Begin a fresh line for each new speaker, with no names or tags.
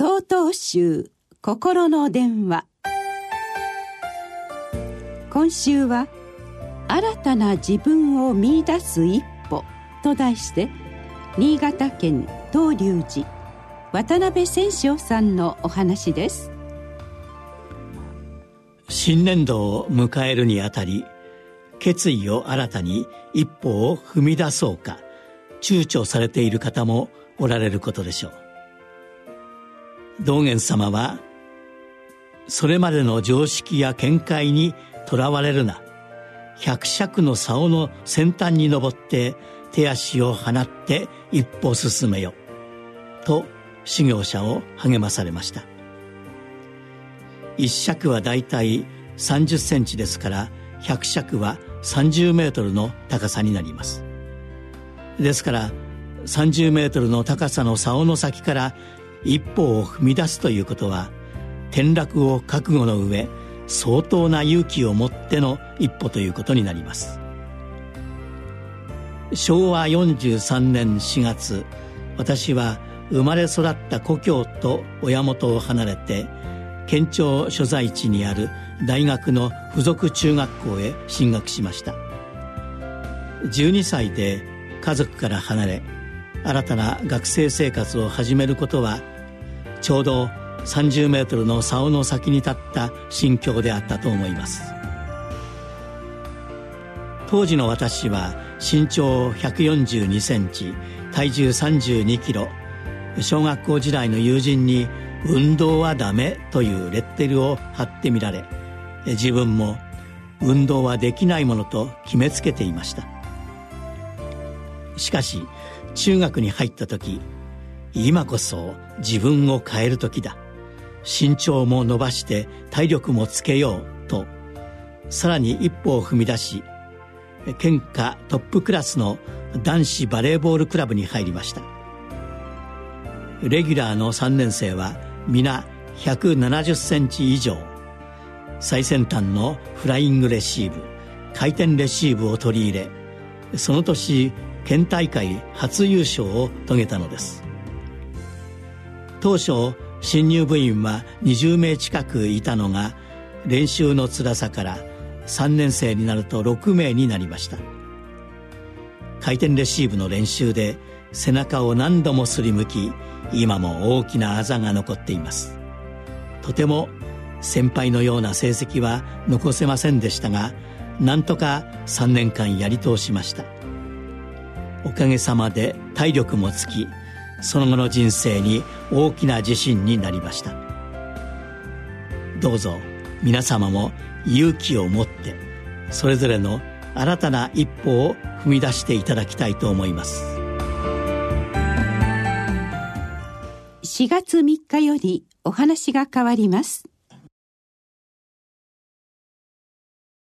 総統集心の電話。今週は「新たな自分を見いだす一歩」と題して新潟県東龍寺渡辺千章さんのお話です。
新年度を迎えるにあたり決意を新たに一歩を踏み出そうか躊躇されている方もおられることでしょう。道元様はそれまでの常識や見解にとらわれるな。百尺の竿の先端に登って手足を放って一歩進めよ。と修行者を励まされました。一尺はだいたい30センチですから百尺は30メートルの高さになります。ですから30メートルの高さの竿の先から一歩を踏み出すということは転落を覚悟の上相当な勇気を持っての一歩ということになります。昭和43年4月私は生まれ育った故郷と親元を離れて県庁所在地にある大学の附属中学校へ進学しました。12歳で家族から離れ新たな学生生活を始めることはちょうど30メートルの竿の先に立った心境であったと思います。当時の私は身長142センチ体重32キロ小学校時代の友人に「運動はダメ」というレッテルを貼ってみられ自分も運動はできないものと決めつけていました。しかし中学に入った時今こそ自分を変える時だ。身長も伸ばして体力もつけようとさらに一歩を踏み出し県下トップクラスの男子バレーボールクラブに入りました。レギュラーの3年生は皆170センチ以上。最先端のフライングレシーブ回転レシーブを取り入れその年県大会初優勝を遂げたのです。当初新入部員は20名近くいたのが練習の辛さから3年生になると6名になりました。回転レシーブの練習で背中を何度もすりむき今も大きなあざが残っています。とても先輩のような成績は残せませんでしたがなんとか3年間やり通しました。おかげさまで体力もつきその後の人生に大きな自信になりました。どうぞ皆様も勇気を持ってそれぞれの新たな一歩を踏み出していただきたいと思います。
4月3日よりお話が変わります。